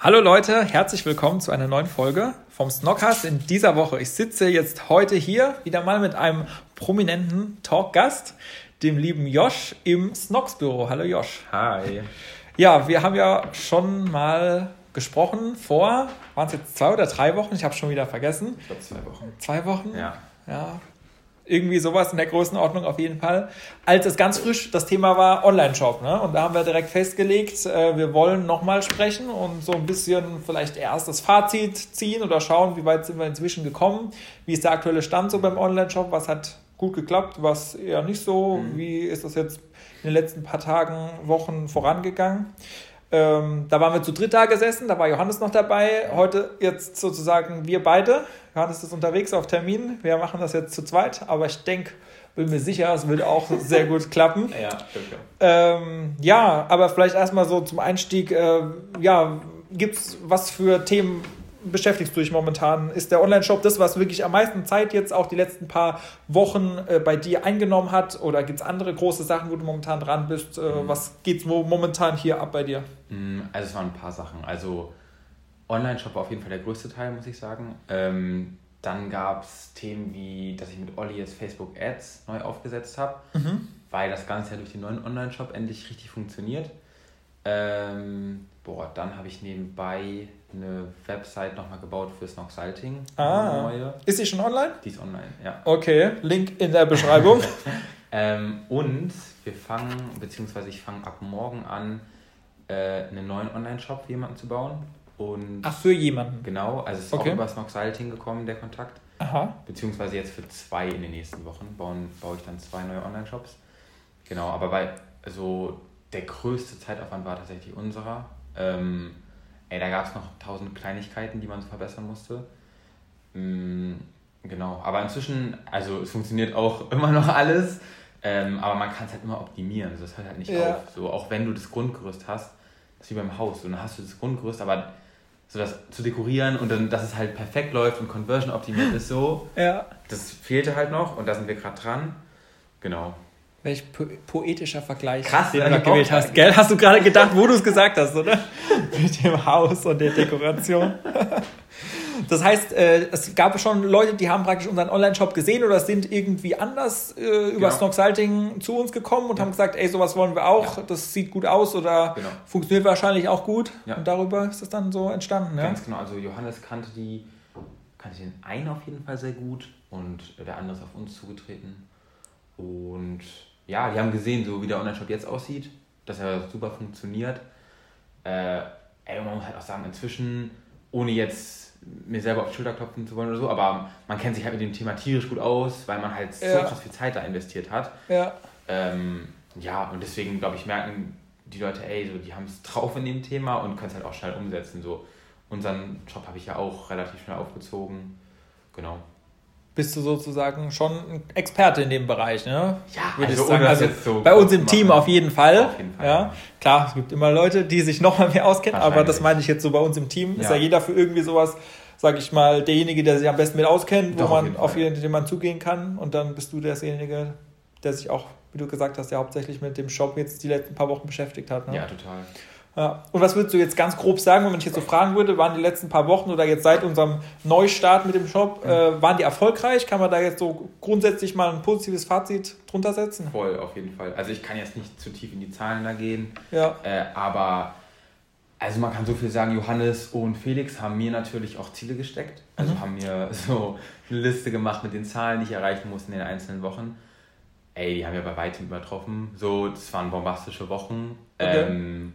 Hallo Leute, herzlich willkommen zu einer neuen Folge vom Snockcast in dieser Woche. Ich sitze jetzt heute hier wieder mal mit einem prominenten Talkgast, dem lieben Josh im Snocks Büro. Hallo Josh. Hi. Ja, wir haben ja schon mal gesprochen vor, waren es jetzt zwei oder drei Wochen? Ich habe schon wieder vergessen. Ich glaube zwei Wochen. Zwei Wochen? Ja. Ja, irgendwie sowas in der Größenordnung auf jeden Fall. Als es ganz frisch das Thema war Online-Shop. Ne? Und da haben wir direkt festgelegt, äh, wir wollen nochmal sprechen und so ein bisschen vielleicht erst das Fazit ziehen oder schauen, wie weit sind wir inzwischen gekommen. Wie ist der aktuelle Stand so beim Online-Shop? Was hat gut geklappt, was eher nicht so? Mhm. Wie ist das jetzt in den letzten paar Tagen, Wochen vorangegangen? Ähm, da waren wir zu dritt da gesessen, da war Johannes noch dabei. Heute jetzt sozusagen wir beide. Johannes ist unterwegs auf Termin. Wir machen das jetzt zu zweit, aber ich denke, bin mir sicher, es wird auch sehr gut klappen. Ja, stimmt. Ähm, ja, aber vielleicht erstmal so zum Einstieg, äh, ja, gibt es was für Themen beschäftigst du dich momentan? Ist der Online-Shop das, was wirklich am meisten Zeit jetzt auch die letzten paar Wochen äh, bei dir eingenommen hat? Oder gibt es andere große Sachen, wo du momentan dran bist? Äh, Mhm. Was geht momentan hier ab bei dir? Mm, Also es waren ein paar Sachen. Also Online-Shop war auf jeden Fall der größte Teil, muss ich sagen. Ähm, dann gab es Themen wie, dass ich mit Olli jetzt Facebook Ads neu aufgesetzt habe, weil das Ganze ja durch den neuen Online-Shop endlich richtig funktioniert. Ähm, boah, dann habe ich nebenbei eine Website nochmal gebaut für Snog Salting. Ah. Neue. Ist sie schon online? Die ist online, ja. Okay, Link in der Beschreibung. Ähm, und wir fangen, beziehungsweise ich fange ab morgen an, äh, einen neuen Online-Shop für jemanden zu bauen. Und Ach, für jemanden. genau, also es ist Okay. auch über Snog Salting gekommen, der Kontakt. Aha. Beziehungsweise jetzt für zwei in den nächsten Wochen bauen, baue ich dann zwei neue Online-Shops. Genau, aber bei, also der größte Zeitaufwand war tatsächlich unserer. Ähm, ey, da gab es noch tausend Kleinigkeiten, die man verbessern musste. Mm, genau, aber inzwischen, also es funktioniert auch immer noch alles, ähm, aber man kann es halt immer optimieren. Also das hört halt nicht Ja. auf. So, auch wenn du das Grundgerüst hast, das ist wie beim Haus. So, dann hast du das Grundgerüst, aber so das zu dekorieren und dann, dass es halt perfekt läuft und Conversion optimiert ist, so, Ja. das fehlte halt noch und da sind wir gerade dran. Genau. Welch po poetischer Vergleich Krass, den du gewählt hast. Gell? Hast du gerade gedacht, wo du es gesagt hast, oder? Mit dem Haus und der Dekoration. Das heißt, äh, es gab schon Leute, die haben praktisch unseren Online-Shop gesehen oder sind irgendwie anders äh, über Genau. Snog Salting zu uns gekommen und haben gesagt, ey, sowas wollen wir auch, Ja. das sieht gut aus oder Genau. funktioniert wahrscheinlich auch gut. Ja. Und darüber ist es dann so entstanden. Ja? Ganz genau. Also Johannes kannte die, kannte den einen auf jeden Fall sehr gut und der andere ist auf uns zugetreten. Und ja, die haben gesehen, so wie der Online-Shop jetzt aussieht, dass er super funktioniert. Äh, ey, man muss halt auch sagen, inzwischen, ohne jetzt mir selber auf die Schulter klopfen zu wollen oder so, aber man kennt sich halt mit dem Thema tierisch gut aus, weil man halt Ja. so krass viel Zeit da investiert hat. ja. Ähm, ja, und deswegen, glaube ich, merken die Leute, ey, so, die haben es drauf in dem Thema und können es halt auch schnell umsetzen. So. Unseren Job habe ich ja auch relativ schnell aufgezogen. Genau. Bist du sozusagen schon ein Experte in dem Bereich, ne? Ja, würde ich also sagen. ohne das Also so bei uns im Team auf jeden Fall. Auf jeden Fall, Ja. ja. Klar, es gibt immer Leute, die sich noch mal mehr auskennen, aber das meine ich jetzt so bei uns im Team. Ist ja Ja. jeder für irgendwie sowas, sag ich mal, derjenige, der sich am besten mit auskennt, wo Doch, auf man jeden auf Fall. jeden, den man zugehen kann. Und dann bist du derjenige, der sich auch, wie du gesagt hast, ja hauptsächlich mit dem Shop jetzt die letzten paar Wochen beschäftigt hat. Ne? Ja, total. Ja. Und was würdest du jetzt ganz grob sagen, wenn ich jetzt so fragen würde, waren die letzten paar Wochen oder jetzt seit unserem Neustart mit dem Shop, äh, waren die erfolgreich? Kann man da jetzt so grundsätzlich mal ein positives Fazit drunter setzen? Voll, auf jeden Fall. Also ich kann jetzt nicht zu tief in die Zahlen da gehen, Ja. äh, aber also man kann so viel sagen, Johannes und Felix haben mir natürlich auch Ziele gesteckt. Also Mhm. haben mir so eine Liste gemacht mit den Zahlen, die ich erreichen muss in den einzelnen Wochen. Ey, die haben wir bei weitem übertroffen. So, das waren bombastische Wochen. Okay. Ähm,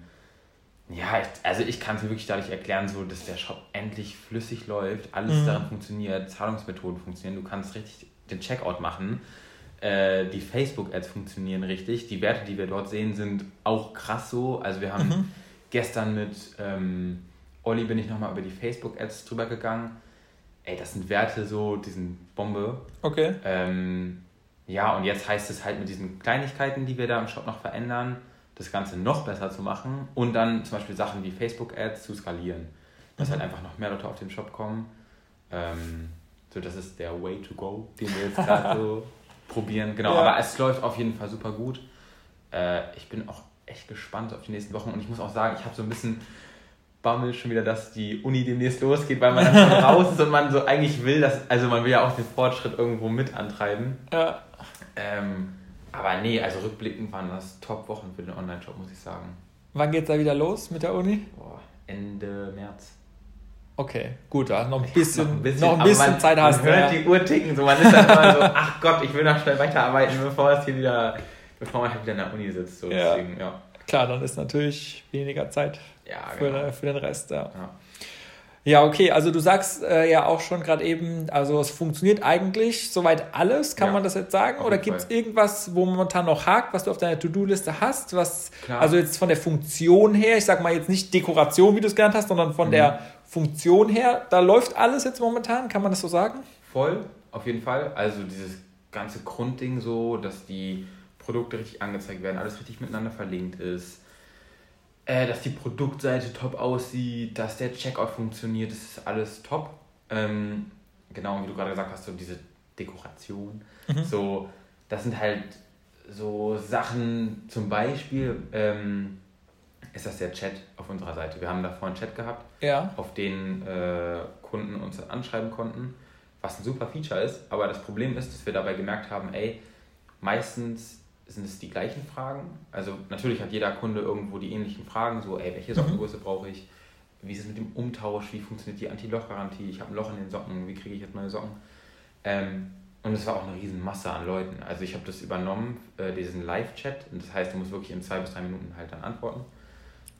ja, ich, also ich kann es mir wirklich dadurch erklären, so, dass der Shop endlich flüssig läuft, alles Mhm. darin funktioniert, Zahlungsmethoden funktionieren, du kannst richtig den Checkout machen. Äh, die Facebook-Ads funktionieren richtig. Die Werte, die wir dort sehen, sind auch krass so. Also wir haben Mhm. gestern mit ähm, Olli bin ich nochmal über die Facebook-Ads drüber gegangen. Ey, das sind Werte so, die sind Bombe. Okay. Ähm, ja, und jetzt heißt es halt mit diesen Kleinigkeiten, die wir da im Shop noch verändern, das Ganze noch besser zu machen und dann zum Beispiel Sachen wie Facebook-Ads zu skalieren. Dass halt einfach noch mehr Leute auf den Shop kommen. Ähm, so, das ist der Way to go, den wir jetzt gerade so probieren. Genau, Ja. aber es läuft auf jeden Fall super gut. Äh, ich bin auch echt gespannt auf die nächsten Wochen und ich muss auch sagen, ich habe so ein bisschen Bammel schon wieder, dass die Uni demnächst losgeht, weil man dann schon raus ist und man so eigentlich will, dass, also man will ja auch den Fortschritt irgendwo mit antreiben. Ja. Ähm, aber nee, also rückblickend waren das Top-Wochen für den Online-Shop, muss ich sagen. Wann geht's da wieder los mit der Uni? Boah, Ende März. Okay, gut, da noch ein bisschen, noch ein bisschen, aber man, Zeit hast Man du. hört Ja. die Uhr ticken, so man ist dann immer so, ach Gott, ich will noch schnell weiterarbeiten, bevor es hier wieder, bevor man halt wieder in der Uni sitzt. So. Ja. Deswegen, ja. Klar, dann ist natürlich weniger Zeit Ja, für, genau. für den Rest. Ja. Ja. Okay, also du sagst äh, ja auch schon gerade eben, also es funktioniert eigentlich soweit alles, kann Ja, man das jetzt sagen? Oder gibt es irgendwas, wo momentan noch hakt, was du auf deiner To-Do-Liste hast? Was, Klar. also jetzt von der Funktion her, ich sag mal jetzt nicht Dekoration, wie du es genannt hast, sondern Mhm. von der Funktion her, da läuft alles jetzt momentan, kann man das so sagen? Voll, auf jeden Fall. Also dieses ganze Grundding so, dass die Produkte richtig angezeigt werden, alles richtig miteinander verlinkt ist, äh, dass die Produktseite top aussieht, dass der Checkout funktioniert, das ist alles top. Ähm, genau, wie du gerade gesagt hast, so diese Dekoration. So, das sind halt so Sachen, zum Beispiel ähm, ist das der Chat auf unserer Seite. Wir haben davor einen Chat gehabt, Ja. auf den äh, Kunden uns dann anschreiben konnten, was ein super Feature ist. Aber das Problem ist, dass wir dabei gemerkt haben, ey, meistens sind es die gleichen Fragen. Also natürlich hat jeder Kunde irgendwo die ähnlichen Fragen, so, ey, welche Sockengröße brauche ich? Wie ist es mit dem Umtausch? Wie funktioniert die Anti-Loch-Garantie? Ich habe ein Loch in den Socken, wie kriege ich jetzt neue Socken? Ähm, und es war auch eine riesen Masse an Leuten. Also ich habe das übernommen, äh, diesen Live-Chat. Und das heißt, du musst wirklich in zwei bis drei Minuten halt dann antworten.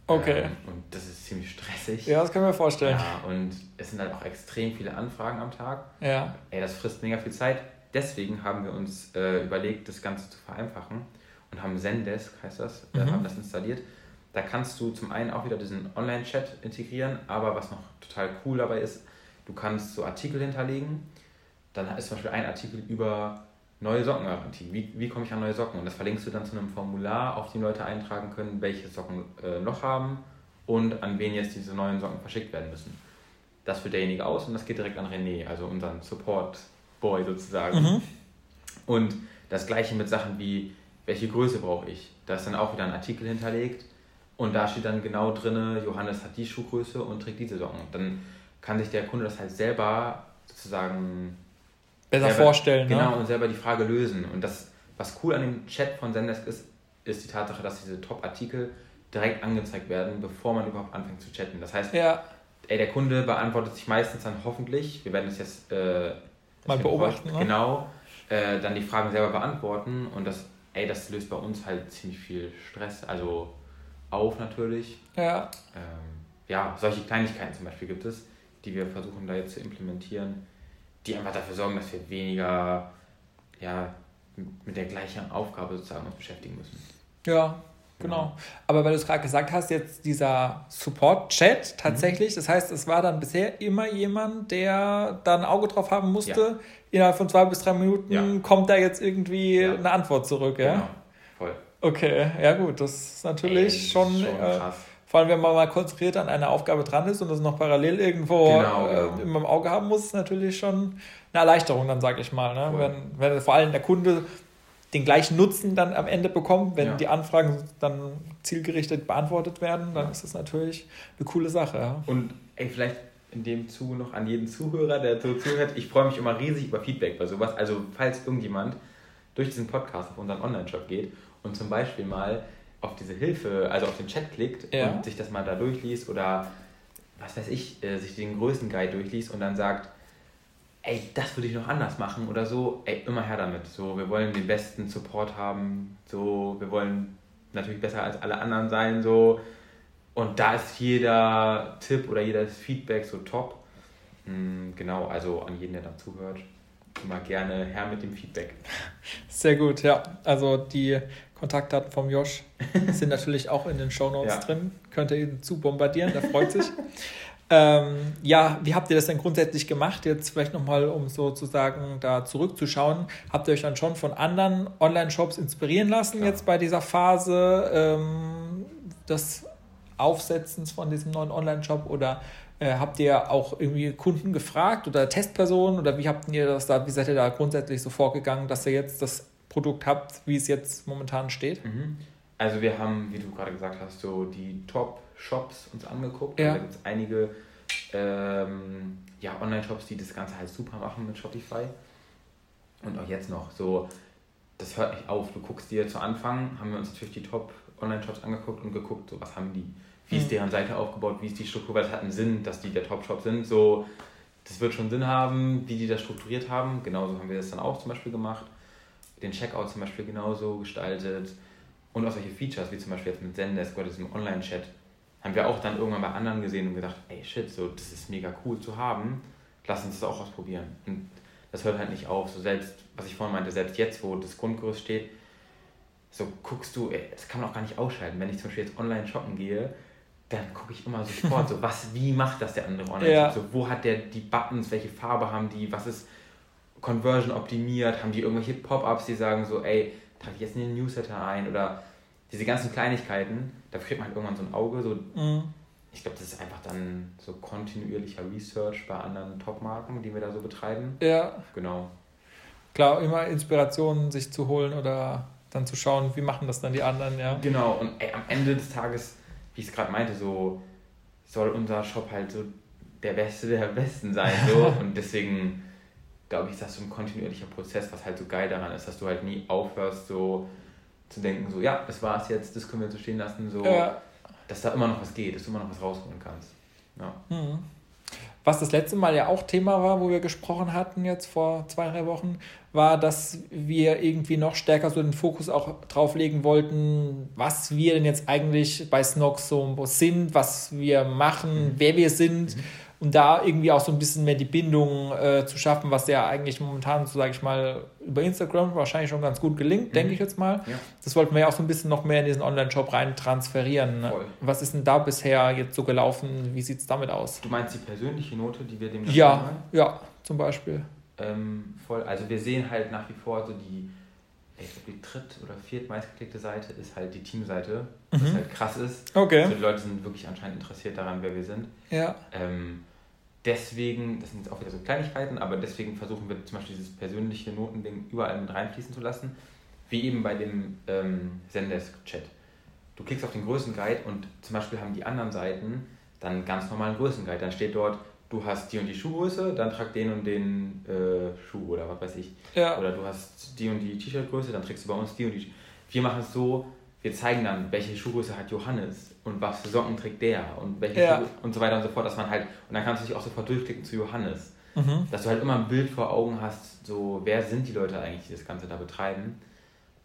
Okay. Ähm, und das ist ziemlich stressig. Ja, das können wir mir vorstellen. Ja, und es sind halt auch extrem viele Anfragen am Tag. Ja. Ey, das frisst mega viel Zeit. Deswegen haben wir uns äh, überlegt, das Ganze zu vereinfachen und haben Zendesk, heißt das, äh, Mhm. haben das installiert. Da kannst du zum einen auch wieder diesen Online-Chat integrieren, aber was noch total cool dabei ist, du kannst so Artikel hinterlegen. Dann ist zum Beispiel ein Artikel über neue Sockengarantie. Wie, wie komme ich an neue Socken? Und das verlinkst du dann zu einem Formular, auf dem Leute eintragen können, welche Socken äh, noch haben und an wen jetzt diese neuen Socken verschickt werden müssen. Das führt derjenige aus und das geht direkt an René, also unseren Support-Boy sozusagen. Mhm. Und das gleiche mit Sachen wie, welche Größe brauche ich? Da ist dann auch wieder ein Artikel hinterlegt und da steht dann genau drin, Johannes hat die Schuhgröße und trägt diese Socken. Dann kann sich der Kunde das halt selber sozusagen Besser selber, vorstellen, Genau, ne? und selber die Frage lösen. Und das, was cool an dem Chat von Zendesk ist, ist die Tatsache, dass diese Top-Artikel direkt angezeigt werden, bevor man überhaupt anfängt zu chatten. Das heißt, Ja, ey, der Kunde beantwortet sich meistens dann hoffentlich, wir werden das jetzt äh, Mal beobachten, ne? Genau, äh, dann die Fragen selber beantworten und das, ey, das löst bei uns halt ziemlich viel Stress, also auf natürlich. ja. Ähm, ja, solche Kleinigkeiten zum Beispiel gibt es, die wir versuchen da jetzt zu implementieren, die einfach dafür sorgen, dass wir weniger ja, mit der gleichen Aufgabe sozusagen uns beschäftigen müssen. Ja, genau. Aber weil du es gerade gesagt hast, jetzt dieser Support-Chat tatsächlich, das heißt, es war dann bisher immer jemand, der da ein Auge drauf haben musste. Ja. Innerhalb von zwei bis drei Minuten Ja. kommt da jetzt irgendwie Ja. eine Antwort zurück, ja? Genau, voll. Okay, ja gut, das ist natürlich Ey, schon, schon äh, vor allem wenn man mal konzentriert an einer Aufgabe dran ist und das noch parallel irgendwo Genau, äh, genau. immer im Auge haben muss, ist natürlich schon eine Erleichterung, dann sage ich mal. Ne? Wenn, wenn vor allem der Kunde den gleichen Nutzen dann am Ende bekommt, wenn Ja. die Anfragen dann zielgerichtet beantwortet werden, dann Ja. ist das natürlich eine coole Sache. Ja? Und ey, vielleicht in dem Zuge noch an jeden Zuhörer, der so zuhört, ich freue mich immer riesig über Feedback bei sowas. Also falls irgendjemand durch diesen Podcast auf unseren Online-Shop geht und zum Beispiel mal auf diese Hilfe, also auf den Chat klickt und sich das mal da durchliest oder was weiß ich, äh, sich den Größenguide durchliest und dann sagt, ey, das würde ich noch anders machen oder so, ey, immer her damit. So, wir wollen den besten Support haben, so, wir wollen natürlich besser als alle anderen sein, so. Und da ist jeder Tipp oder jedes Feedback so top. Mm, Genau, also an jeden, der da zuhört, immer gerne her mit dem Feedback. Sehr gut, ja. Also die Kontaktdaten vom Josh sind natürlich auch in den Shownotes Ja. drin. Könnt ihr ihn zu bombardieren, der freut sich. Ähm, ja, wie habt ihr das denn grundsätzlich gemacht? Jetzt vielleicht nochmal, um sozusagen da zurückzuschauen. Habt ihr euch dann schon von anderen Online-Shops inspirieren lassen Klar. jetzt bei dieser Phase ähm, des Aufsetzens von diesem neuen Online-Shop oder äh, habt ihr auch irgendwie Kunden gefragt oder Testpersonen oder wie habt ihr das da, wie seid ihr da grundsätzlich so vorgegangen, dass ihr jetzt das Produkt habt, wie es jetzt momentan steht? Mhm. Also wir haben, wie du gerade gesagt hast, so die Top-Shops uns angeguckt. Ja. Da gibt es einige ähm, ja, Online-Shops, die das Ganze halt super machen mit Shopify. Und auch jetzt noch so, das hört nicht auf. Du guckst dir zu Anfang, haben wir uns natürlich die Top-Online-Shops angeguckt und geguckt, so was haben die, wie ist mhm. deren Seite aufgebaut, wie ist die Struktur, weil es hat einen Sinn, dass die der Top-Shop sind. So, das wird schon Sinn haben, wie die das strukturiert haben. Genauso haben wir das dann auch zum Beispiel gemacht. Den Checkout zum Beispiel genauso gestaltet. Und auch solche Features, wie zum Beispiel jetzt mit Zendesk oder diesem Online-Chat, haben wir auch dann irgendwann bei anderen gesehen und gedacht, ey shit, so, das ist mega cool zu haben, lass uns das auch ausprobieren. Und das hört halt nicht auf. So selbst, was ich vorhin meinte, selbst jetzt, wo das Grundgerüst steht, so guckst du, ey, das kann man auch gar nicht ausschalten. Wenn ich zum Beispiel jetzt online shoppen gehe, dann gucke ich immer sofort so, was, wie macht das der andere online ja. So, wo hat der die Buttons, welche Farbe haben die, was ist Conversion optimiert, haben die irgendwelche Pop-ups, die sagen so, ey, trage ich jetzt in den Newsletter ein oder diese ganzen Kleinigkeiten, da kriegt man halt irgendwann so ein Auge. So, mhm. Ich glaube, das ist einfach dann so kontinuierlicher Research bei anderen Top-Marken, die wir da so betreiben. Ja. Genau. Klar, immer Inspirationen sich zu holen oder dann zu schauen, wie machen das dann die anderen, ja. Genau, und ey, am Ende des Tages, wie ich es gerade meinte, so soll unser Shop halt so der Beste der Besten sein. So. und deswegen glaube ich, ist das so ein kontinuierlicher Prozess, was halt so geil daran ist, dass du halt nie aufhörst, so zu denken, so, ja, das war's jetzt, das können wir so stehen lassen, so, ja. dass da immer noch was geht, dass du immer noch was rausholen kannst. Ja. Mhm. Was das letzte Mal ja auch Thema war, wo wir gesprochen hatten, jetzt vor zwei, drei Wochen, war, dass wir irgendwie noch stärker so den Fokus auch drauf legen wollten, was wir denn jetzt eigentlich bei Snox so sind, was wir machen, mhm. wer wir sind. Mhm um da irgendwie auch so ein bisschen mehr die Bindung äh, zu schaffen, was ja eigentlich momentan, so sage ich mal, über Instagram wahrscheinlich schon ganz gut gelingt, mhm. denke ich jetzt mal. Ja. Das wollten wir ja auch so ein bisschen noch mehr in diesen Online-Shop rein transferieren. Ne? Was ist denn da bisher jetzt so gelaufen? Wie sieht es damit aus? Du meinst die persönliche Note, die wir dem Ja, haben? ja, zum Beispiel. Ähm, voll. Also wir sehen halt nach wie vor so die, ich glaube, die dritt- oder viert meistgeklickte Seite ist halt die Teamseite, was mhm. halt krass ist. Okay. Also die Leute sind wirklich anscheinend interessiert daran, wer wir sind. Ja. Ähm, deswegen, das sind jetzt auch wieder so Kleinigkeiten, aber deswegen versuchen wir zum Beispiel dieses persönliche Notending überall mit reinfließen zu lassen, wie eben bei dem ähm, Zendesk-Chat. Du klickst auf den Größenguide und zum Beispiel haben die anderen Seiten dann ganz normalen Größenguide. Dann steht dort, du hast die und die Schuhgröße, dann trag den und den äh, Schuh oder was weiß ich. Ja. Oder du hast die und die T-Shirt-Größe, dann trägst du bei uns die und die. Wir machen es so, wir zeigen dann, welche Schuhgröße hat Johannes und was für Socken trägt der und welche ja. Schuhe und so weiter und so fort, dass man halt, und dann kannst du dich auch sofort durchklicken zu Johannes. Mhm. Dass du halt immer ein Bild vor Augen hast, so wer sind die Leute eigentlich, die das Ganze da betreiben.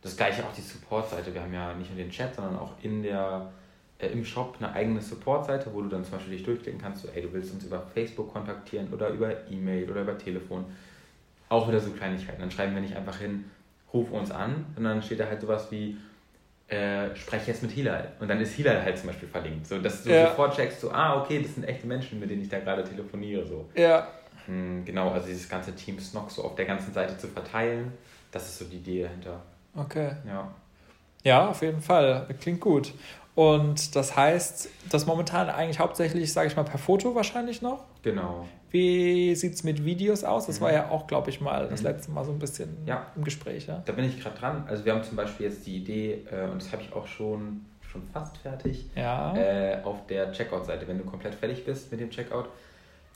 Das gleiche auch die Support-Seite. Wir haben ja nicht nur den Chat, sondern auch in der, äh, im Shop eine eigene Support-Seite, wo du dann zum Beispiel dich durchklicken kannst, so ey, du willst uns über Facebook kontaktieren oder über E-Mail oder über Telefon. Auch wieder so Kleinigkeiten. Dann schreiben wir nicht einfach hin, ruf uns an, sondern steht da halt sowas wie, äh, spreche jetzt mit Hilal. Und dann ist Hilal halt zum Beispiel verlinkt. So, dass du ja. sofort checkst, so, ah, okay, das sind echte Menschen, mit denen ich da gerade telefoniere. So. Ja. Hm, genau, also dieses ganze Team Snock so auf der ganzen Seite zu verteilen, das ist so die Idee dahinter. Okay. Ja. Ja, auf jeden Fall. Klingt gut. Und das heißt, das momentan eigentlich hauptsächlich, sage ich mal, per Foto wahrscheinlich noch? Genau. Wie sieht es mit Videos aus? Das mhm. war ja auch, glaube ich, mal das mhm. letzte Mal so ein bisschen ja. im Gespräch. Ja? Da bin ich gerade dran. Also wir haben zum Beispiel jetzt die Idee, äh, und das habe ich auch schon, schon fast fertig, ja. äh, auf der Checkout-Seite, wenn du komplett fertig bist mit dem Checkout,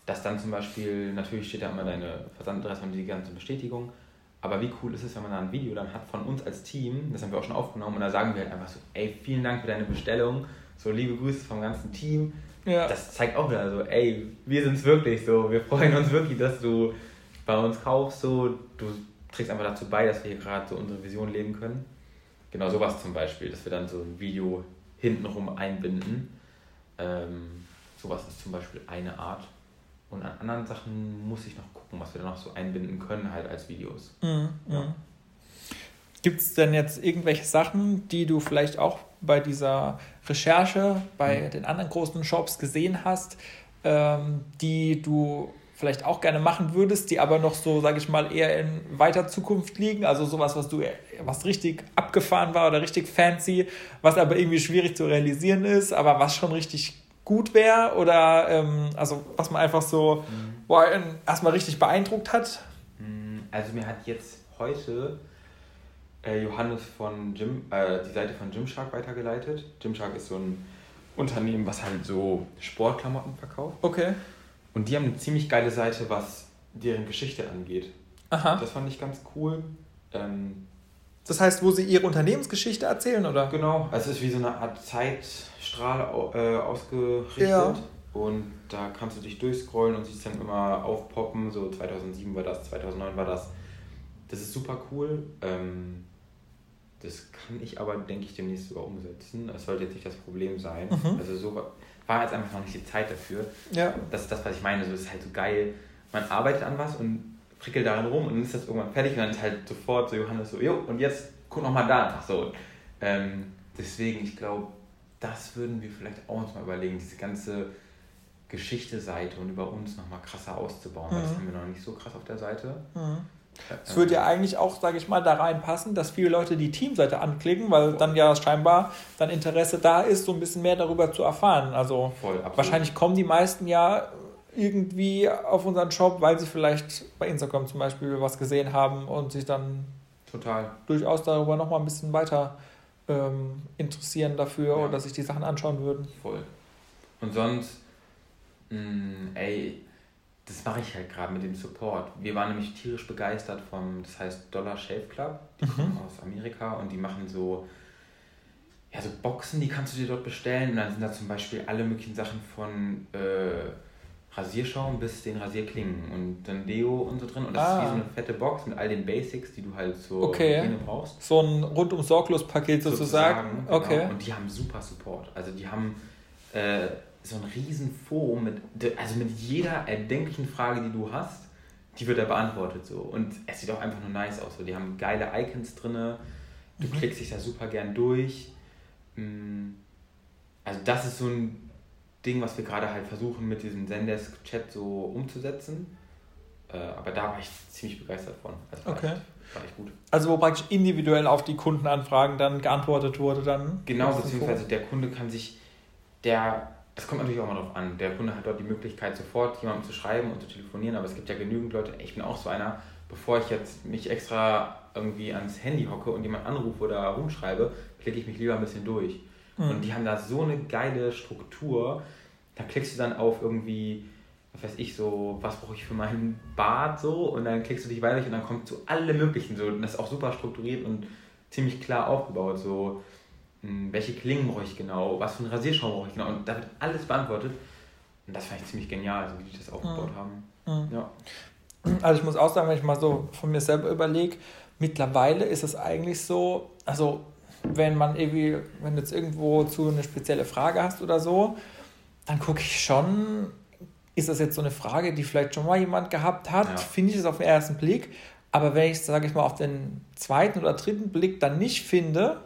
dass dann zum Beispiel, natürlich steht da immer deine Versandadresse und die ganze Bestätigung, aber wie cool ist es, wenn man da ein Video dann hat von uns als Team, das haben wir auch schon aufgenommen, und da sagen wir halt einfach so, ey, vielen Dank für deine Bestellung, so liebe Grüße vom ganzen Team, ja. Das zeigt auch wieder so, ey, wir sind es wirklich so. Wir freuen uns wirklich, dass du bei uns kaufst. So, du trägst einfach dazu bei, dass wir hier gerade so unsere Vision leben können. Genau sowas zum Beispiel, dass wir dann so ein Video hintenrum einbinden. Ähm, sowas ist zum Beispiel eine Art. Und an anderen Sachen muss ich noch gucken, was wir da noch so einbinden können, halt als Videos. Mhm, ja. Mhm. Gibt es denn jetzt irgendwelche Sachen, die du vielleicht auch bei dieser Recherche bei mhm. den anderen großen Shops gesehen hast, ähm, die du vielleicht auch gerne machen würdest, die aber noch so, sage ich mal, eher in weiter Zukunft liegen? Also sowas, was du, was richtig abgefahren war oder richtig fancy, was aber irgendwie schwierig zu realisieren ist, aber was schon richtig gut wäre oder ähm, also was man einfach so mhm. boah, erstmal richtig beeindruckt hat? Mhm. Also mir hat jetzt heute äh, Johannes von Gym, äh, die Seite von Gymshark weitergeleitet. Gymshark ist so ein Unternehmen, was halt so Sportklamotten verkauft. Okay. Und die haben eine ziemlich geile Seite, was deren Geschichte angeht. Aha. Das fand ich ganz cool. Ähm, das heißt, wo sie ihre Unternehmensgeschichte erzählen, oder? Genau, also es ist wie so eine Art Zeitstrahl äh, ausgerichtet. Ja. Und da kannst du dich durchscrollen und siehst dann immer aufpoppen. So 2007 war das, 2009 war das. Das ist super cool. Ähm, das kann ich aber, denke ich, demnächst sogar umsetzen. Das sollte jetzt nicht das Problem sein. Mhm. Also so war jetzt einfach noch nicht die Zeit dafür. Ja. Das ist das, was ich meine. So ist halt so geil. Man arbeitet an was und prickelt darin rum und dann ist das irgendwann fertig und dann ist halt sofort so Johannes so, jo, und jetzt guck noch mal da nach so. Ähm, deswegen, ich glaube, das würden wir vielleicht auch uns mal überlegen, diese ganze Geschichte-Seite und über uns noch mal krasser auszubauen. Mhm. Das haben wir noch nicht so krass auf der Seite. Mhm. Es würde ja eigentlich auch, sage ich mal, da reinpassen, dass viele Leute die Teamseite anklicken, weil dann ja scheinbar dann Interesse da ist, so ein bisschen mehr darüber zu erfahren. Also Voll, wahrscheinlich kommen die meisten ja irgendwie auf unseren Shop, weil sie vielleicht bei Instagram zum Beispiel was gesehen haben und sich dann Total. durchaus darüber nochmal ein bisschen weiter ähm, interessieren dafür ja. oder sich die Sachen anschauen würden. Voll. Und sonst, mh, mm, ey, das mache ich halt gerade mit dem Support. Wir waren nämlich tierisch begeistert vom, das heißt Dollar Shave Club, die mhm. kommen aus Amerika und die machen so, ja, so Boxen, die kannst du dir dort bestellen und dann sind da zum Beispiel alle möglichen Sachen von äh, Rasierschaum bis den Rasierklingen und dann Deo und so drin und das ah. ist wie so eine fette Box mit all den Basics, die du halt zur okay. Hygiene brauchst. So ein rundum sorglos Paket sozusagen. sozusagen genau. Okay. Und die haben super Support. Also die haben äh, so ein riesen Forum mit, also mit jeder erdenklichen Frage, die du hast, die wird da beantwortet so. Und es sieht auch einfach nur nice aus. So. Die haben geile Icons drin, du mhm. klickst dich da super gern durch. Mm. Also das ist so ein Ding, was wir gerade halt versuchen mit diesem Zendesk-Chat so umzusetzen. Äh, aber da war ich ziemlich begeistert von. Also okay. Echt, war echt gut. Also wo praktisch individuell auf die Kundenanfragen dann geantwortet wurde dann? Genau, beziehungsweise der Kunde kann sich, der das kommt natürlich auch mal drauf an. Der Kunde hat dort die Möglichkeit, sofort jemandem zu schreiben und zu telefonieren, aber es gibt ja genügend Leute, ich bin auch so einer, bevor ich jetzt mich extra irgendwie ans Handy hocke und jemand anrufe oder rumschreibe, klicke ich mich lieber ein bisschen durch. Mhm. Und die haben da so eine geile Struktur, da klickst du dann auf irgendwie, was weiß ich, so, was brauche ich für meinen Bart so und dann klickst du dich weiter und dann kommt zu alle möglichen so und das ist auch super strukturiert und ziemlich klar aufgebaut, so welche Klingen brauche ich genau, was für einen Rasierschaum brauche ich genau. Und da wird alles beantwortet. Und das fand ich ziemlich genial, also wie die das aufgebaut mhm. haben. Ja. Also ich muss auch sagen, wenn ich mal so von mir selber überlege, mittlerweile ist es eigentlich so, also wenn man irgendwie, wenn du jetzt irgendwo zu eine spezielle Frage hast oder so, dann gucke ich schon, ist das jetzt so eine Frage, die vielleicht schon mal jemand gehabt hat, ja. finde ich es auf den ersten Blick. Aber wenn ich es, sage ich mal, auf den zweiten oder dritten Blick dann nicht finde,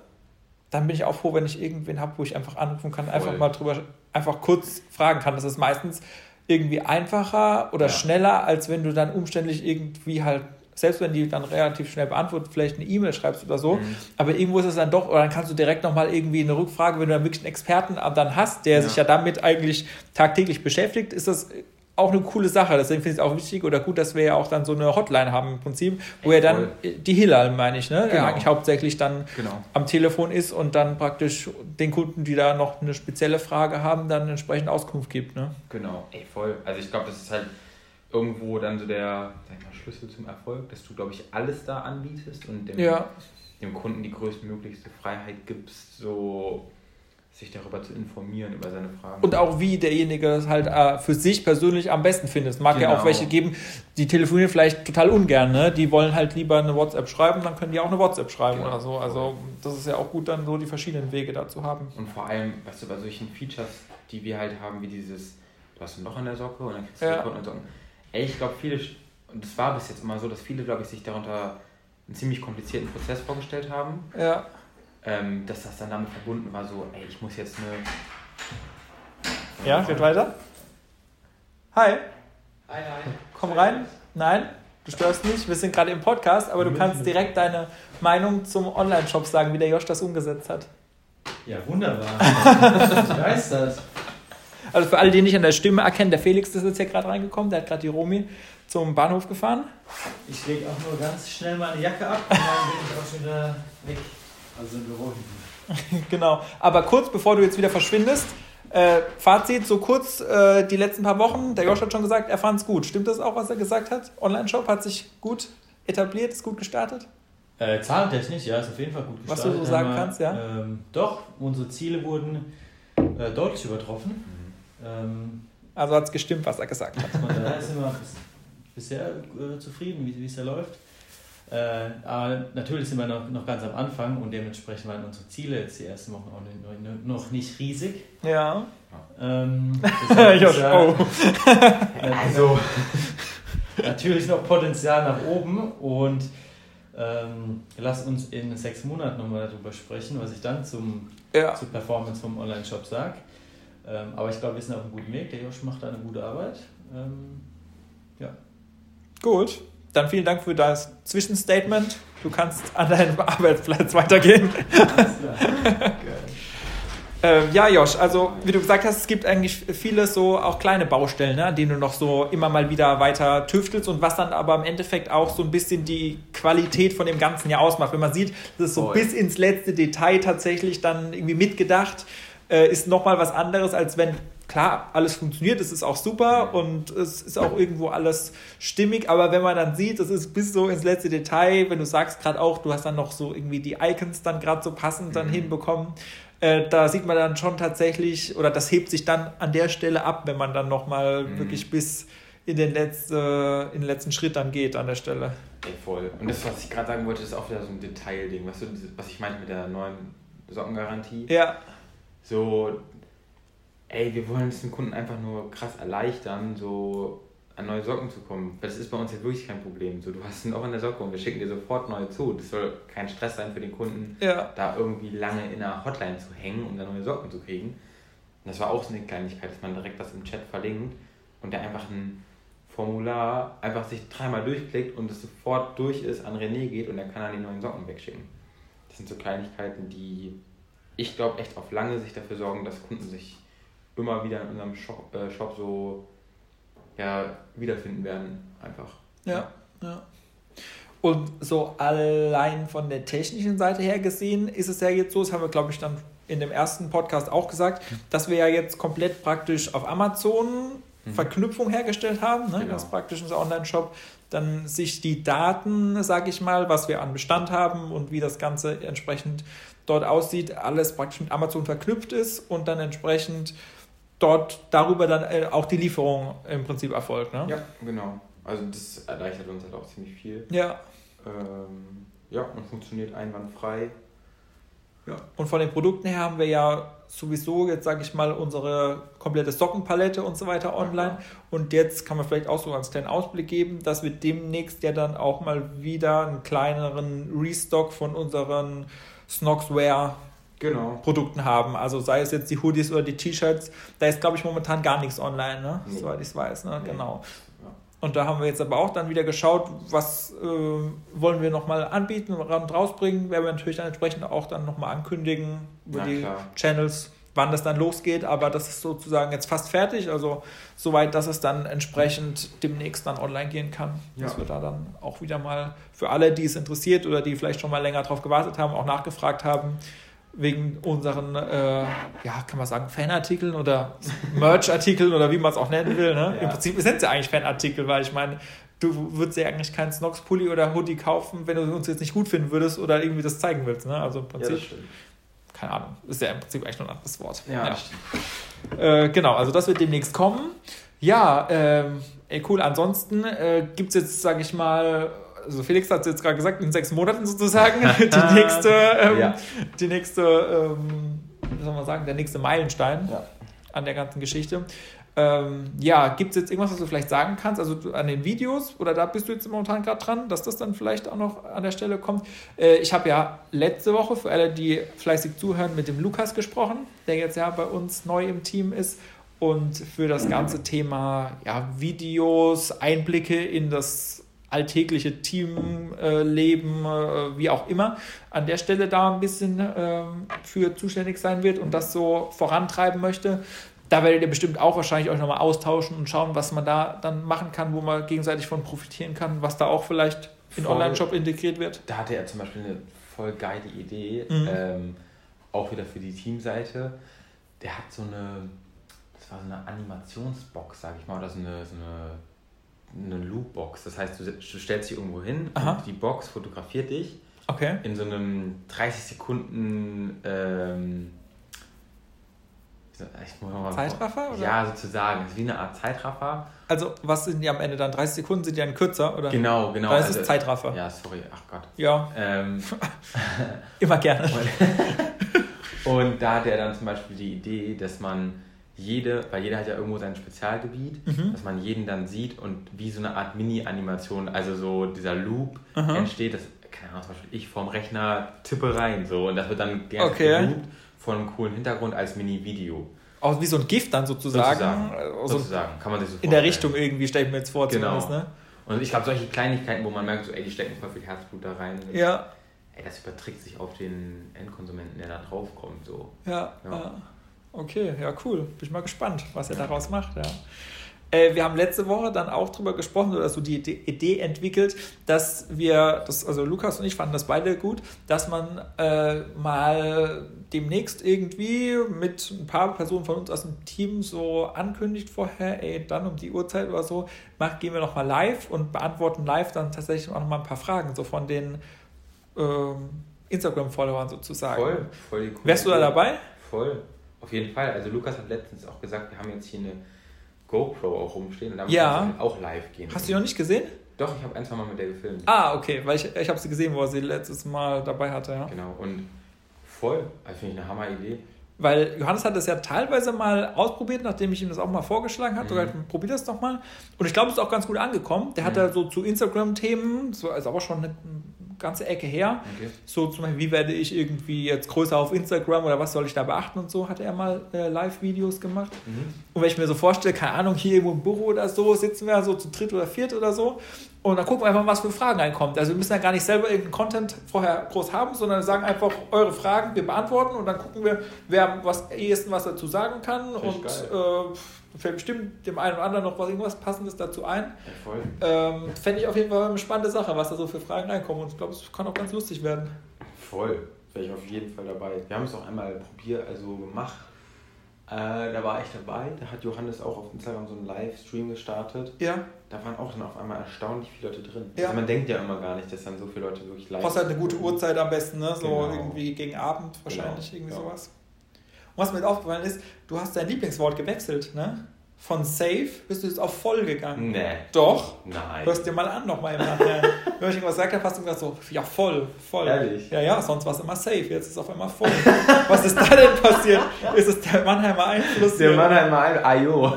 dann bin ich auch froh, wenn ich irgendwen habe, wo ich einfach anrufen kann, Voll. einfach mal drüber, einfach kurz fragen kann. Das ist meistens irgendwie einfacher oder ja. schneller, als wenn du dann umständlich irgendwie halt, selbst wenn die dann relativ schnell beantwortet, vielleicht eine E-Mail schreibst oder so, mhm. aber irgendwo ist es dann doch, oder dann kannst du direkt nochmal irgendwie eine Rückfrage, wenn du dann wirklich einen Experten dann hast, der ja. sich ja damit eigentlich tagtäglich beschäftigt, ist das auch eine coole Sache. Deswegen finde ich es auch wichtig oder gut, dass wir ja auch dann so eine Hotline haben im Prinzip, wo ja dann die Hilal, meine ich, ne? Genau. der eigentlich hauptsächlich dann genau. am Telefon ist und dann praktisch den Kunden, die da noch eine spezielle Frage haben, dann entsprechend Auskunft gibt. Ne? Genau, ey, voll. Also ich glaube, das ist halt irgendwo dann so der mal, Schlüssel zum Erfolg, dass du, glaube ich, alles da anbietest und dem, ja. dem Kunden die größtmöglichste Freiheit gibst, so sich darüber zu informieren, über seine Fragen. Und auch wie derjenige das halt äh, für sich persönlich am besten findet. Es mag genau. ja auch genau. welche geben, die telefonieren vielleicht total ungern, ne? Die wollen halt lieber eine WhatsApp schreiben, dann können die auch eine WhatsApp schreiben genau. oder so. Also das ist ja auch gut, dann so die verschiedenen Wege da zu haben. Und vor allem, weißt du, bei solchen Features, die wir halt haben, wie dieses, du hast ein Loch in der Socke und dann kriegst du ja. und Socken. Ey, ich glaube, viele, und es war bis jetzt immer so, dass viele, glaube ich, sich darunter einen ziemlich komplizierten Prozess vorgestellt haben. Ja ähm, dass das dann damit verbunden war, so, ey, ich muss jetzt eine. Ja, geht weiter. Hi. Hi, hi. Komm rein. Nein, du störst nicht. Wir sind gerade im Podcast, aber du kannst direkt deine Meinung zum Online-Shop sagen, wie der Josh das umgesetzt hat. Ja, wunderbar. ich weiß das. Also für alle, die nicht an der Stimme erkennen, der Felix ist jetzt hier gerade reingekommen, der hat gerade die Romi zum Bahnhof gefahren. Ich lege auch nur ganz schnell meine Jacke ab und dann bin ich auch schon wieder weg. Also im Büro hinten. genau. Aber kurz bevor du jetzt wieder verschwindest, äh, Fazit, so kurz äh, die letzten paar Wochen. Der Josh hat schon gesagt, er fand es gut. Stimmt das auch, was er gesagt hat? Online-Shop hat sich gut etabliert, ist gut gestartet? Äh, zahlentechnisch, ja, ist auf jeden Fall gut Was gestartet. du so sagen Einmal, kannst, ja? Ähm, doch, unsere Ziele wurden äh, deutlich übertroffen. Ähm, Also hat es gestimmt, was er gesagt hat. von daher sind wir bis, bisher äh, zufrieden, wie wie es ja läuft. Äh, aber natürlich sind wir noch, noch ganz am Anfang und dementsprechend waren unsere Ziele jetzt die ersten Wochen auch nicht, noch nicht riesig. Ja. Ähm, Josh, oh. Also, natürlich noch Potenzial nach oben und ähm, lass uns in sechs Monaten nochmal darüber sprechen, was ich dann zum, Ja. zur Performance vom Online-Shop sage. Ähm, aber ich glaube, wir sind auf einem guten Weg. Der Josh macht da eine gute Arbeit. Ähm, ja. Gut. Dann vielen Dank für das Zwischenstatement. Du kannst an deinem Arbeitsplatz weitergehen. Ähm, ja, Josh, also wie du gesagt hast, es gibt eigentlich viele so auch kleine Baustellen, ne, an denen du noch so immer mal wieder weiter tüftelst und was dann aber im Endeffekt auch so ein bisschen die Qualität von dem Ganzen ja ausmacht. Wenn man sieht, das ist so Voll. bis ins letzte Detail tatsächlich dann irgendwie mitgedacht, äh, ist nochmal was anderes, als wenn klar, alles funktioniert, es ist auch super und es ist auch irgendwo alles stimmig, aber wenn man dann sieht, es ist bis so ins letzte Detail, wenn du sagst gerade auch, du hast dann noch so irgendwie die Icons dann gerade so passend dann Mhm. hinbekommen, äh, da sieht man dann schon tatsächlich, oder das hebt sich dann an der Stelle ab, wenn man dann nochmal Mhm. wirklich bis in den, letzte, in den letzten Schritt dann geht an der Stelle. ey, voll. Und das, was ich gerade sagen wollte, ist auch wieder so ein Detailding. Du, diese- was ich meinte mit der neuen Sockengarantie? Ja, So, ey, wir wollen es den Kunden einfach nur krass erleichtern, so an neue Socken zu kommen. Das ist bei uns jetzt wirklich kein Problem. So, du hast ein Loch in der Socke und wir schicken dir sofort neue zu. Das soll kein Stress sein für den Kunden, ja, da irgendwie lange in einer Hotline zu hängen, um da neue Socken zu kriegen. Und das war auch so eine Kleinigkeit, dass man direkt das im Chat verlinkt und der einfach ein Formular einfach sich dreimal durchklickt und es sofort durch ist, an René geht und er kann dann die neuen Socken wegschicken. Das sind so Kleinigkeiten, die ich glaube echt auf lange Sicht dafür sorgen, dass Kunden sich immer wieder in unserem Shop, äh, Shop so ja, wiederfinden werden. Einfach. ja, ja. Und so allein von der technischen Seite her gesehen ist es ja jetzt so, das haben wir glaube ich dann in dem ersten Podcast auch gesagt, dass wir ja jetzt komplett praktisch auf Amazon Verknüpfung hergestellt haben, ne? Genau. ganz praktisch unser Online-Shop, dann sich die Daten, sage ich mal, was wir an Bestand haben und wie das Ganze entsprechend dort aussieht, alles praktisch mit Amazon verknüpft ist und dann entsprechend dort darüber dann äh, auch die Lieferung im Prinzip erfolgt. Ne? Ja, genau. Also das erleichtert uns halt auch ziemlich viel. ja. Ähm, ja, und funktioniert einwandfrei. Ja. Und von den Produkten her haben wir ja sowieso jetzt, sage ich mal, unsere komplette Sockenpalette und so weiter online. Und jetzt kann man vielleicht auch so einen kleinen Ausblick geben, dass wir demnächst ja dann auch mal wieder einen kleineren Restock von unseren Snoxwear Genau. Produkten haben. Also sei es jetzt die Hoodies oder die T-Shirts, da ist, glaube ich, momentan gar nichts online, ne? Nee. soweit ich es weiß. Ne? Nee. Genau. Ja. Und da haben wir jetzt aber auch dann wieder geschaut, was äh, wollen wir nochmal anbieten und rausbringen. Werden wir natürlich dann entsprechend auch dann nochmal ankündigen über Na die klar. Channels, wann das dann losgeht. Aber das ist sozusagen jetzt fast fertig. Also soweit, dass es dann entsprechend demnächst dann online gehen kann. Dass Ja. wir da dann auch wieder mal für alle, die es interessiert oder die vielleicht schon mal länger drauf gewartet haben, auch nachgefragt haben, wegen unseren, äh, ja, kann man sagen, Fanartikeln oder Merch-Artikeln oder wie man es auch nennen will. Ne? Ja. Im Prinzip sind es ja eigentlich Fanartikel, weil ich meine, du würdest ja eigentlich keinen Snox-Pulli oder Hoodie kaufen, wenn du uns jetzt nicht gut finden würdest oder irgendwie das zeigen willst. Ne? Also im Ja, Prinzip, stimmt. Keine Ahnung, ist ja im Prinzip eigentlich nur ein anderes Wort. Ja, stimmt. Äh, genau, also das wird demnächst kommen. Ja, ähm, ey, cool. Ansonsten äh, gibt es jetzt, sage ich mal, also Felix hat es jetzt gerade gesagt, in sechs Monaten sozusagen, die nächste, ähm, Ja. die nächste, ähm, wie soll man sagen, der nächste Meilenstein Ja. an der ganzen Geschichte. Ähm, ja, gibt es jetzt irgendwas, was du vielleicht sagen kannst? Also an den Videos oder da bist du jetzt momentan gerade dran, dass das dann vielleicht auch noch an der Stelle kommt. Äh, ich habe ja letzte Woche für alle, die fleißig zuhören, mit dem Lukas gesprochen, der jetzt ja bei uns neu im Team ist. und für das ganze Thema ja, Videos, Einblicke in das alltägliche Teamleben, äh, wie auch immer, an der Stelle da ein bisschen äh, für zuständig sein wird und das so vorantreiben möchte. Da werdet ihr bestimmt auch wahrscheinlich euch nochmal austauschen und schauen, was man da dann machen kann, wo man gegenseitig von profitieren kann, was da auch vielleicht in Voll. Online-Shop integriert wird. Da hatte er zum Beispiel eine voll geile Idee, Mhm. ähm, auch wieder für die Teamseite. Der hat so eine, das war so eine Animationsbox, sag ich mal, oder so eine, so eine, eine Loopbox. Das heißt, du, stellst dich irgendwo hin Aha. und die Box fotografiert dich Okay. in so einem 30 Sekunden ähm, Zeitraffer, oder? Ja, sozusagen. Das ist wie eine Art Zeitraffer. Also, was sind die am Ende dann? 30 Sekunden sind die dann kürzer, oder? Genau, genau. Weil es also- ist Zeitraffer. Ja, sorry, ach Gott. ja Ähm, immer gerne. Und da hat er dann zum Beispiel die Idee, dass man jede, weil jeder hat ja irgendwo sein Spezialgebiet, Mhm. dass man jeden dann sieht und wie so eine Art Mini-Animation, also so dieser Loop Aha. entsteht, dass, keine Ahnung, zum Beispiel ich vorm Rechner tippe rein so und das wird dann gerne Okay. geloopt vor einem coolen Hintergrund als Mini-Video. Auch wie so ein Gift dann sozusagen. Sozusagen. Also Sozusagen, kann man sich so in der vorstellen. Richtung irgendwie, stelle ich mir jetzt vor, Genau. ne? Und ich glaube, solche Kleinigkeiten, wo man merkt, so, ey, die stecken voll viel Herzblut da rein. Ja, Ey, das überträgt sich auf den Endkonsumenten, der da drauf kommt. So. ja, Ja. ja. Okay, ja, cool. Bin ich mal gespannt, was er daraus macht, ja. Äh, wir haben letzte Woche dann auch drüber gesprochen oder so die Idee- entwickelt, dass wir, das, also Lukas und ich fanden das beide gut, dass man äh, mal demnächst irgendwie mit ein paar Personen von uns aus dem Team so ankündigt vorher, ey, dann um die Uhrzeit oder so, mach, gehen wir nochmal live und beantworten live dann tatsächlich auch nochmal ein paar Fragen, so von den ähm, Instagram-Followern sozusagen. Voll, voll die coole Wärst du da dabei? Voll, auf jeden Fall. Also Lukas hat letztens auch gesagt, wir haben jetzt hier eine GoPro auch rumstehen und da Ja. wir auch live gehen. Hast du die noch nicht gesehen? Doch, ich habe ein, zwei Mal mit der gefilmt. Ah, okay, weil ich, ich habe sie gesehen, wo er sie letztes Mal dabei hatte, ja. Genau, und voll. Also finde ich eine Hammer-Idee. Weil Johannes hat das ja teilweise mal ausprobiert, nachdem ich ihm das auch mal vorgeschlagen habe. Mhm. Sogar, probier das doch mal. Und ich glaube, es ist auch ganz gut angekommen. Der hat Mhm. da so zu Instagram-Themen, so ist aber schon eine ganze Ecke her. Okay. So zum Beispiel, wie werde ich irgendwie jetzt größer auf Instagram oder was soll ich da beachten und so, hat er mal äh, Live-Videos gemacht. Mhm. Und wenn ich mir so vorstelle, keine Ahnung, hier irgendwo im Büro oder so, sitzen wir so zu dritt oder viert oder so. Und dann gucken wir einfach was für Fragen reinkommt. Also wir müssen ja gar nicht selber irgendeinen Content vorher groß haben, sondern sagen einfach eure Fragen, wir beantworten und dann gucken wir, wer was ehesten was dazu sagen kann. Ich Und äh, fällt bestimmt dem einen oder anderen noch was irgendwas Passendes dazu ein. Ja, voll. Ähm, Fände ich auf jeden Fall eine spannende Sache, was da so für Fragen reinkommen. Und ich glaube, es kann auch ganz lustig werden. Voll. Wäre ich auf jeden Fall dabei. Wir haben es auch einmal probiert, also gemacht. Äh, da war ich dabei. Da hat Johannes auch auf Instagram so einen Livestream gestartet. Ja, Da waren auch dann auf einmal erstaunlich viele Leute drin. Ja. Also man denkt ja immer gar nicht, dass dann so viele Leute wirklich live brauchst halt eine gute Uhrzeit am besten, ne? So Genau. irgendwie gegen Abend wahrscheinlich, Genau, irgendwie ja. sowas. Was mir aufgefallen ist, du hast dein Lieblingswort gewechselt, ne? Von safe bist du jetzt auf voll gegangen. Nee. Doch. Nein. Hörst dir mal an nochmal im Nachhinein. Wenn ich irgendwas gesagt habe, hast du gesagt so, ja voll, voll. Ehrlich? Ja, ja, sonst war es immer safe, jetzt ist es auf einmal voll. Was ist da denn passiert? Ist es der Mannheimer Einfluss? Der hier? Mann hat mal ein Ajo.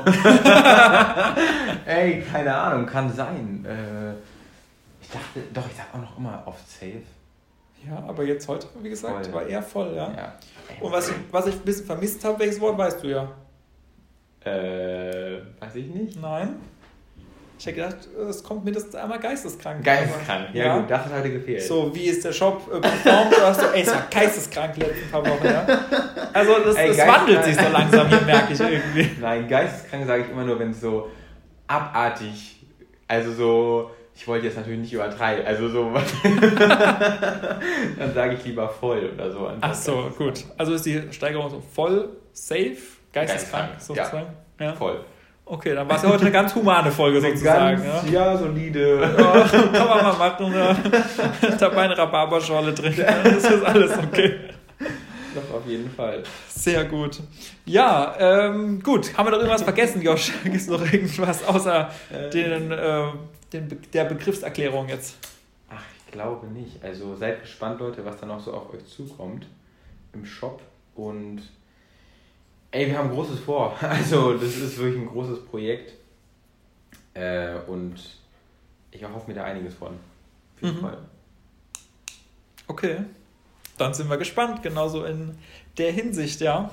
Ey, keine Ahnung, kann sein. Äh, ich dachte, doch, ich sag auch noch immer oft safe. Ja, aber jetzt heute, wie gesagt, Voll. war eher voll, ja. Ja. Und was ich, was ich ein bisschen vermisst habe, welches Wort weißt du ja? Äh, weiß ich nicht. Nein. Ich hätte gedacht, es kommt mindestens einmal geisteskrank. Geisteskrank. Ja, Ja. gut, das hat heute gefehlt. So, wie ist der Shop äh, performt? Du hast so, ey, es war geisteskrank die letzten paar Wochen, ja. Also, das, Ey, das wandelt sich so langsam hier, merke ich irgendwie. Nein, geisteskrank sage ich immer nur, wenn es so abartig, also so, ich wollte jetzt natürlich nicht übertreiben, also so, dann sage ich lieber voll oder so. Ach so, gut. Also ist die Steigerung so voll, safe, geisteskrank, Geisteskrank, sozusagen. Ja. Voll. Okay, dann war es ja heute eine ganz humane Folge sozusagen. Ja. ja, solide. Ja, kann man mal machen. Ja. Dabei eine Rhabarberschorle drin. Ja, das ist alles okay. Das auf jeden Fall. Sehr gut. Ja, ähm, gut. Haben wir noch irgendwas vergessen, Josh? Gibt es noch irgendwas außer den, äh, den Be der Begriffserklärung jetzt? Ach, ich glaube nicht. Also seid gespannt, Leute, was da noch so auf euch zukommt im Shop. Und ey, wir haben Großes vor. Also, das ist wirklich ein großes Projekt. Äh, und ich erhoffe mir da einiges von. Auf jeden Mhm. Fall. Okay. Dann sind wir gespannt, genauso in der Hinsicht, ja.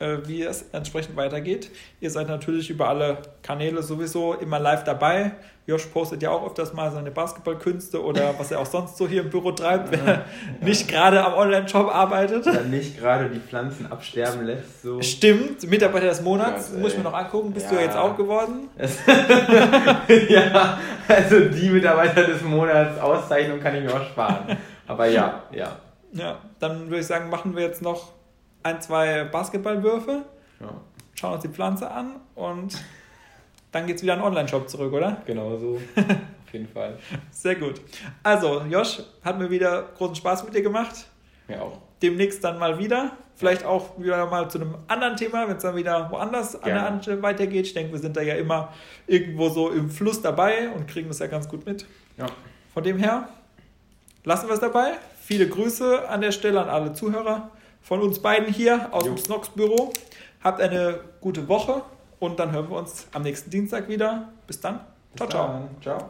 äh, wie es entsprechend weitergeht. Ihr seid natürlich über alle Kanäle sowieso immer live dabei. Josh postet ja auch öfters mal seine Basketballkünste oder was er auch sonst so hier im Büro treibt, wenn er nicht gerade am Online-Shop arbeitet. Dann nicht gerade die Pflanzen absterben lässt. So. Stimmt, Mitarbeiter des Monats, Gott, muss ich mir noch angucken, bist Ja. du jetzt auch geworden? ja, also die Mitarbeiter des Monats Auszeichnung kann ich mir auch sparen. Aber ja, ja. Ja, dann würde ich sagen, machen wir jetzt noch ein, zwei Basketballwürfe, ja. schauen uns die Pflanze an und dann geht es wieder an den Online-Shop zurück, oder? Genau so. Auf jeden Fall. Sehr gut. Also, Josh, hat mir wieder großen Spaß mit dir gemacht. Mir auch. Demnächst dann mal wieder. Vielleicht auch wieder mal zu einem anderen Thema, wenn es dann wieder woanders an der weitergeht. Ich denke, wir sind da ja immer irgendwo so im Fluss dabei und kriegen das ja ganz gut mit. Ja. Von dem her lassen wir es dabei. Viele Grüße an der Stelle an alle Zuhörer von uns beiden hier aus Jo. dem Snox-Büro. Habt eine gute Woche und dann hören wir uns am nächsten Dienstag wieder. Bis dann. Ciao, Bis ciao. dann. Ciao.